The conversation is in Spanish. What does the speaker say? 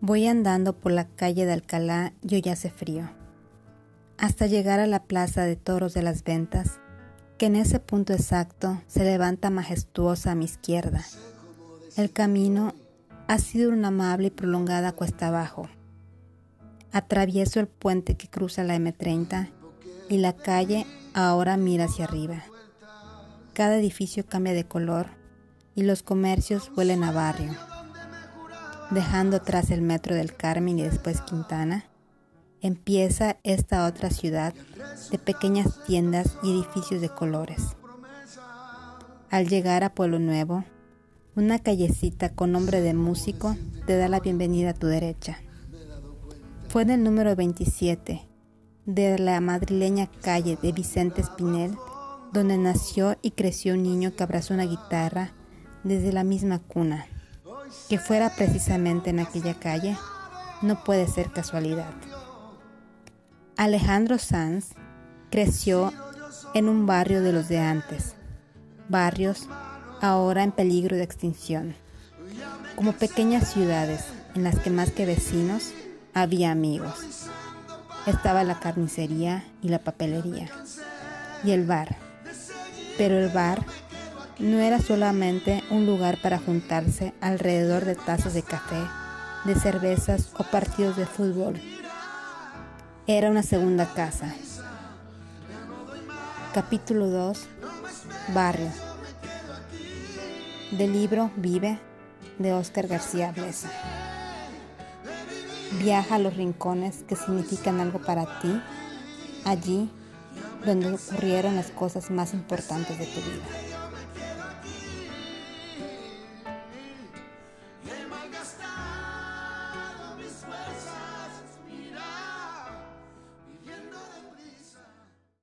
Voy andando por la calle de Alcalá y hoy hace frío, hasta llegar a la plaza de toros de las ventas, que en ese punto exacto se levanta majestuosa a mi izquierda. El camino ha sido una amable y prolongada cuesta abajo. Atravieso el puente que cruza la M30 y la calle ahora mira hacia arriba. Cada edificio cambia de color y los comercios vuelen a barrio. Dejando atrás el metro del Carmen y después Quintana, empieza esta otra ciudad de pequeñas tiendas y edificios de colores. Al llegar a Pueblo Nuevo, una callecita con nombre de músico te da la bienvenida a tu derecha. Fue en el número 27 de la madrileña calle de Vicente Espinel donde nació y creció un niño que abrazó una guitarra desde la misma cuna. Que fuera precisamente en aquella calle no puede ser casualidad. Alejandro Sanz creció en un barrio de los de antes, barrios ahora en peligro de extinción, como pequeñas ciudades en las que más que vecinos había amigos. Estaba la carnicería y la papelería y el bar. Pero el bar no era solamente un lugar para juntarse alrededor de tazas de café, de cervezas o partidos de fútbol. Era una segunda casa. Capítulo 2. Barrio del libro Vive de Óscar García Blesa. Viaja a los rincones que significan algo para ti, allí donde ocurrieron las cosas más importantes de tu vida.